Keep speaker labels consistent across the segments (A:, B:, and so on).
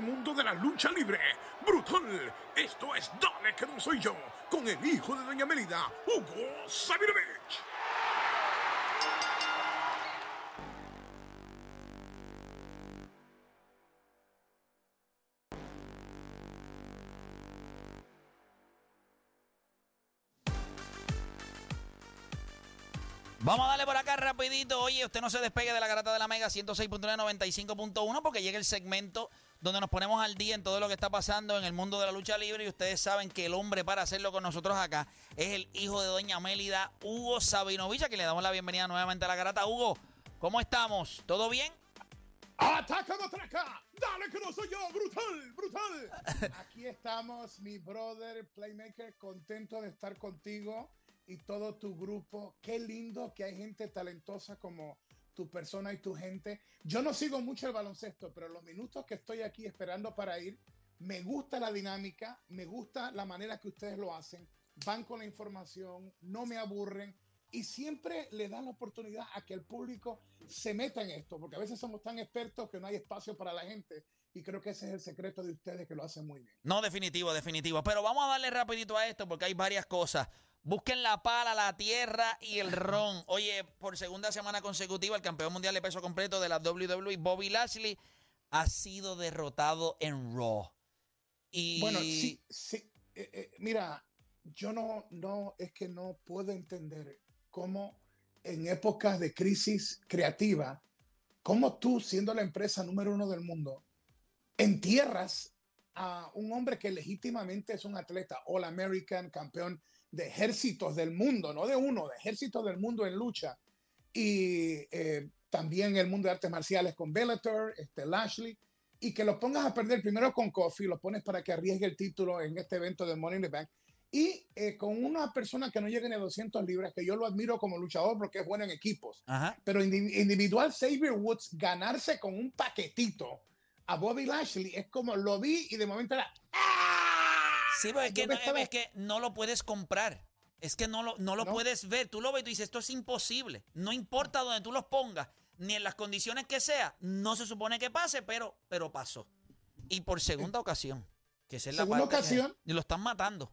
A: mundo de la lucha libre. Brutal. Esto es Dale que no soy yo. Con el hijo de Doña Melida, Hugo Sabinovich.
B: Vamos a darle por acá rapidito. Oye, usted no se despegue de la garata de la Mega 106.995.1 porque llega el segmento donde nos ponemos al día en todo lo que está pasando en el mundo de la lucha libre y ustedes saben que el hombre para hacerlo con nosotros acá es el hijo de doña Mélida, Hugo Sabinovich, que le damos la bienvenida nuevamente a la garata. Hugo, ¿cómo estamos? ¿Todo bien?
A: ¡Ataca, matraca! ¡Dale que no soy yo! ¡Brutal! ¡Brutal!
C: Aquí estamos, mi brother Playmaker, contento de estar contigo y todo tu grupo. Qué lindo que hay gente talentosa como tu persona y tu gente. Yo no sigo mucho el baloncesto, pero los minutos que estoy aquí esperando para ir, me gusta la dinámica, me gusta la manera que ustedes lo hacen, van con la información, no me aburren y siempre le dan la oportunidad a que el público se meta en esto, porque a veces somos tan expertos que no hay espacio para la gente. Y creo que ese es el secreto de ustedes que lo hacen muy bien.
B: No, definitivo, definitivo. Pero vamos a darle rapidito a esto porque hay varias cosas. Busquen la pala, la tierra y el ron. Oye, por segunda semana consecutiva, el campeón mundial de peso completo de la WWE, Bobby Lashley, ha sido derrotado en Raw.
C: Bueno, sí, sí. eh, eh, mira, yo no, no, es que no puedo entender cómo en épocas de crisis creativa, cómo tú, siendo la empresa número uno del mundo, entierras a un hombre que legítimamente es un atleta All American, campeón de ejércitos del mundo, no de uno, de ejércitos del mundo en lucha. Y eh, también el mundo de artes marciales con Bellator, este Lashley, y que lo pongas a perder primero con Kofi, lo pones para que arriesgue el título en este evento de Money in the Bank, y eh, con una persona que no llegue ni a 200 libras, que yo lo admiro como luchador porque es bueno en equipos,
B: Ajá.
C: pero indi- individual Xavier Woods ganarse con un paquetito a Bobby Lashley es como lo vi y de momento era ¡Ah!
B: Sí, pero es que, no,
C: estaba-
B: es que no lo puedes comprar. Es que no lo, no lo
C: No.
B: puedes ver. Tú lo ves y tú dices, esto es imposible. No importa donde tú los pongas, ni en las condiciones que sea, no se supone que pase, pero, pero pasó. Y por segunda ocasión. Que es la
C: Segunda
B: parte-
C: ocasión.
B: Y lo están matando.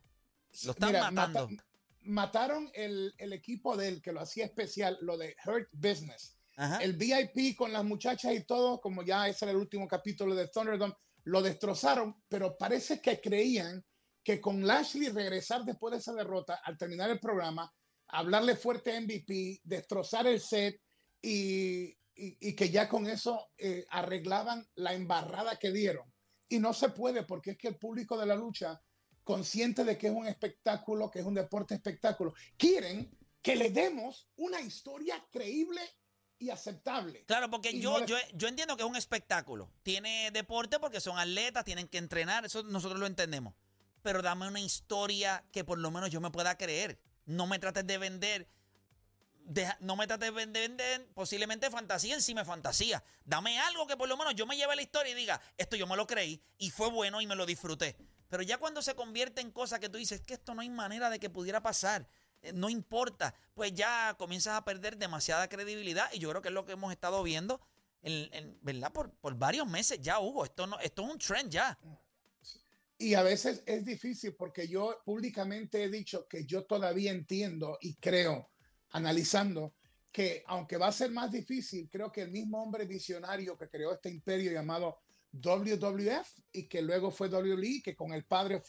B: Lo están
C: Mira,
B: matando.
C: mata- mataron el, el equipo de él que lo hacía especial, lo de Hurt Business.
B: Ajá.
C: El VIP con las muchachas y todo, como ya ese era el último capítulo de Thunderdome, lo destrozaron, pero parece que creían que con Lashley regresar después de esa derrota, al terminar el programa, hablarle fuerte a MVP, destrozar el set y, y- y que ya con eso eh, arreglaban la embarrada que dieron. Y no se puede porque es que el público de la lucha, consciente de que es un espectáculo, que es un deporte espectáculo, quieren que le demos una historia creíble y aceptable.
B: Claro, porque
C: Y
B: yo,
C: no
B: yo, yo entiendo que es un espectáculo. Tiene deporte porque son atletas, tienen que entrenar, eso nosotros lo entendemos. Pero dame una historia que por lo menos yo me pueda creer. No me trates de vender. no me trates de vender, vender posiblemente fantasía encima de fantasía. Dame algo que por lo menos yo me lleve la historia y diga, esto yo me lo creí y fue bueno y me lo disfruté. Pero ya cuando se convierte en cosas que tú dices que esto no hay manera de que pudiera pasar, eh, no importa, pues ya comienzas a perder demasiada credibilidad y yo creo que es lo que hemos estado viendo, en, en- ¿verdad? Por, por varios meses ya, Hugo. Esto, no, esto es un trend ya.
C: Y a veces es difícil porque yo públicamente he dicho que yo todavía entiendo y creo, analizando, que aunque va a ser más difícil, creo que el mismo hombre visionario que creó este imperio llamado WWF y que luego fue WWE, que con el padre eh,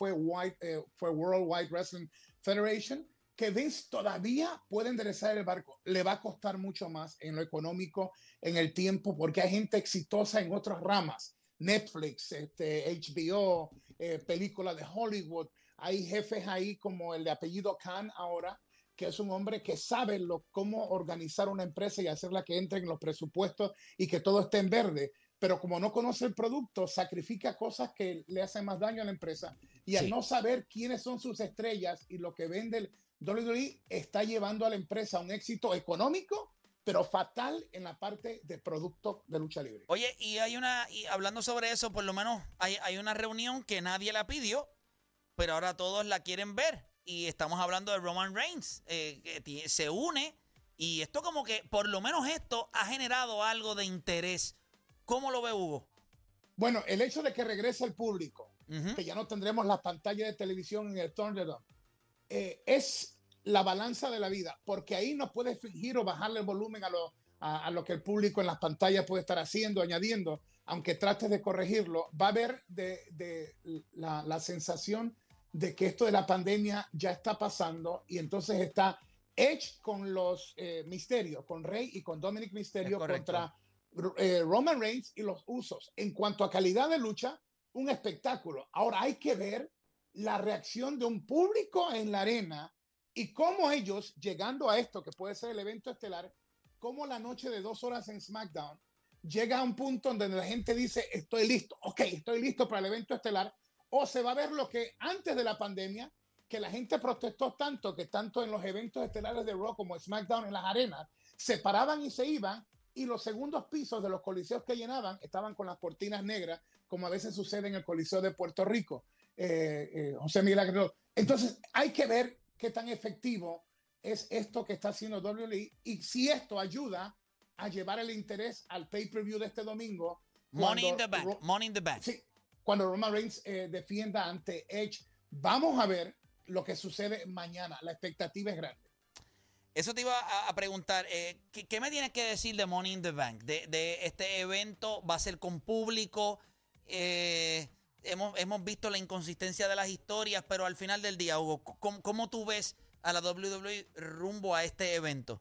C: fue World Wide Wrestling Federation, que Vince todavía puede enderezar el barco. Le va a costar mucho más en lo económico, en el tiempo, porque hay gente exitosa en otras ramas. Netflix, este, HBO, eh, películas de Hollywood. Hay jefes ahí como el de apellido Khan ahora, que es un hombre que sabe lo, cómo organizar una empresa y hacerla que entre en los presupuestos y que todo esté en verde. Pero como no conoce el producto, sacrifica cosas que le hacen más daño a la empresa. Y al
B: Sí.
C: no saber quiénes son sus estrellas y lo que vende el WWE, está llevando a la empresa a un éxito económico, pero fatal en la parte de producto de lucha libre.
B: Oye, y hay una, y hablando sobre eso, por lo menos hay, hay una reunión que nadie la pidió, pero ahora todos la quieren ver. Y estamos hablando de Roman Reigns, eh, que se une. Y esto como que, por lo menos esto ha generado algo de interés. ¿Cómo lo ve Hugo?
C: Bueno, el hecho de que regrese el público, que ya no tendremos las pantallas de televisión en el Thunderdome, eh, es la balanza de la vida, porque ahí no puedes fingir o bajarle el volumen a lo, a, a lo que el público en las pantallas puede estar haciendo, añadiendo, aunque trates de corregirlo, va a haber de, de la, la sensación de que esto de la pandemia ya está pasando y entonces está Edge con los eh, misterios, con Rey y con Dominic Misterio contra eh, Roman Reigns y los usos. En cuanto a calidad de lucha, un espectáculo. Ahora hay que ver la reacción de un público en la arena y cómo ellos, llegando a esto, que puede ser el evento estelar, cómo la noche de dos horas en SmackDown llega a un punto donde la gente dice, estoy listo, ok, estoy listo para el evento estelar, o se va a ver lo que antes de la pandemia, que la gente protestó tanto, que tanto en los eventos estelares de Raw como SmackDown en las arenas, se paraban y se iban, y los segundos pisos de los coliseos que llenaban estaban con las cortinas negras, como a veces sucede en el Coliseo de Puerto Rico. Eh, eh, José Aguilar. Entonces, hay que ver qué tan efectivo es esto que está haciendo WWE y si esto ayuda a llevar el interés al pay-per-view de este domingo.
B: Money in the bank.
C: Ro-
B: Money in the bank.
C: Sí, cuando Roman Reigns eh, defienda ante Edge. Vamos a ver lo que sucede mañana. La expectativa es grande.
B: Eso te iba a, a preguntar. eh, ¿qué, qué me tienes que decir de Money in the Bank? De, de este evento, ¿va a ser con público? Eh, hemos, hemos visto la inconsistencia de las historias, pero al final del día, Hugo, ¿cómo, cómo tú ves a la WWE rumbo a este evento?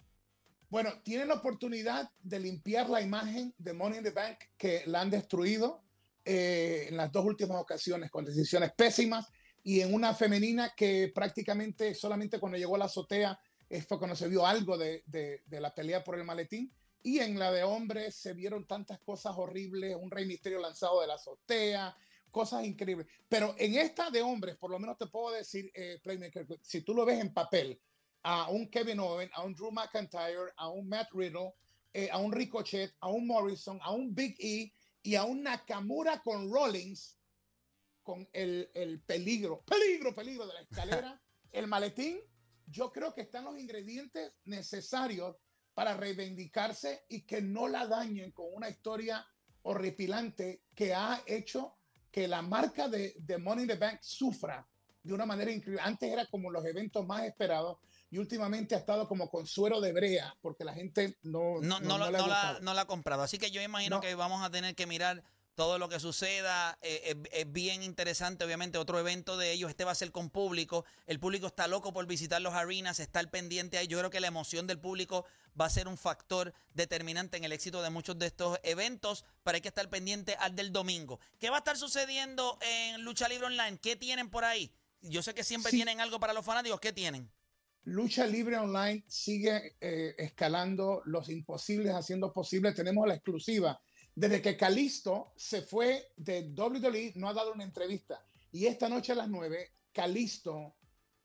C: Bueno, tienen la oportunidad de limpiar la imagen de Money in the Bank que la han destruido eh, en las dos últimas ocasiones con decisiones pésimas y en una femenina que prácticamente solamente cuando llegó a la azotea eh, fue cuando se vio algo de, de- de la pelea por el maletín y en la de hombres se vieron tantas cosas horribles, un rey misterio lanzado de la azotea, cosas increíbles. Pero en esta de hombres, por lo menos te puedo decir, eh, Playmaker, si tú lo ves en papel, a un Kevin Owen, a un Drew McIntyre, a un Matt Riddle, eh, a un Ricochet, a un Morrison, a un Big E y a un Nakamura con Rollins, con el, el peligro, peligro, peligro de la escalera, el maletín, yo creo que están los ingredientes necesarios para reivindicarse y que no la dañen con una historia horripilante que ha hecho que la marca de, de Money in the Bank sufra de una manera increíble. Antes era como los eventos más esperados y últimamente ha estado como con suero de brea porque la gente no,
B: No, no,
C: no ha
B: no la, la ha comprado. Así que yo imagino
C: No.
B: que vamos a tener que mirar todo lo que suceda. Eh, es, es bien interesante, obviamente, otro evento de ellos. Este va a ser con público. El público está loco por visitar los arenas, está al pendiente ahí. Yo creo que la emoción del público va a ser un factor determinante en el éxito de muchos de estos eventos, pero hay que estar pendiente al del domingo. ¿Qué va a estar sucediendo en Lucha Libre Online? ¿Qué tienen por ahí? Yo sé que siempre
C: Sí.
B: tienen algo para los fanáticos. ¿Qué tienen?
C: Lucha Libre Online sigue eh, escalando los imposibles, haciendo posible. Tenemos la exclusiva. Desde que Calisto se fue de WWE, no ha dado una entrevista. Y esta noche a las 9, Calisto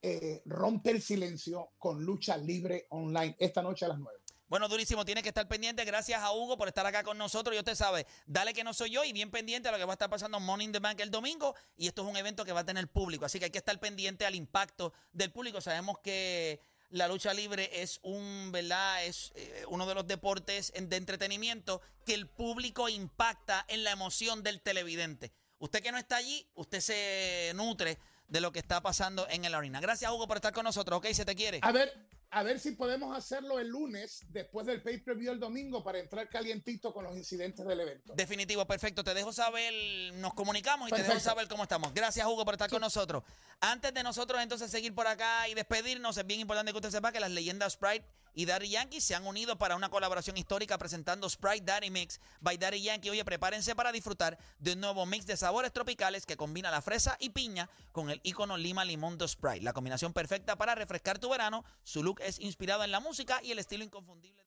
C: eh, rompe el silencio con Lucha Libre Online. Esta noche a las 9.
B: Bueno, durísimo, tiene que estar pendiente. Gracias a Hugo por estar acá con nosotros. Y usted sabe, dale que no soy yo y bien pendiente a lo que va a estar pasando en in the Bank el domingo. Y esto es un evento que va a tener público. Así que hay que estar pendiente al impacto del público. Sabemos que la lucha libre es un, ¿verdad? Es eh, uno de los deportes de entretenimiento que el público impacta en la emoción del televidente. Usted que no está allí, usted se nutre de lo que está pasando en el arena. Gracias, Hugo, por estar con nosotros. Ok, se te quiere.
C: A ver, a ver si podemos hacerlo el lunes, después del pay-per-view el domingo, para entrar calientito con los incidentes del evento.
B: Definitivo, perfecto. Te dejo saber, nos comunicamos y te dejo saber cómo estamos. Gracias, Hugo, por estar con nosotros. Antes de nosotros entonces seguir por acá y despedirnos, es bien importante que usted sepa que las leyendas Sprite y Daddy Yankee se han unido para una colaboración histórica presentando Sprite Daddy Mix by Daddy Yankee. Oye, prepárense para disfrutar de un nuevo mix de sabores tropicales que combina la fresa y piña con el icono lima limón de Sprite. La combinación perfecta para refrescar tu verano. Su look es inspirado en la música y el estilo inconfundible.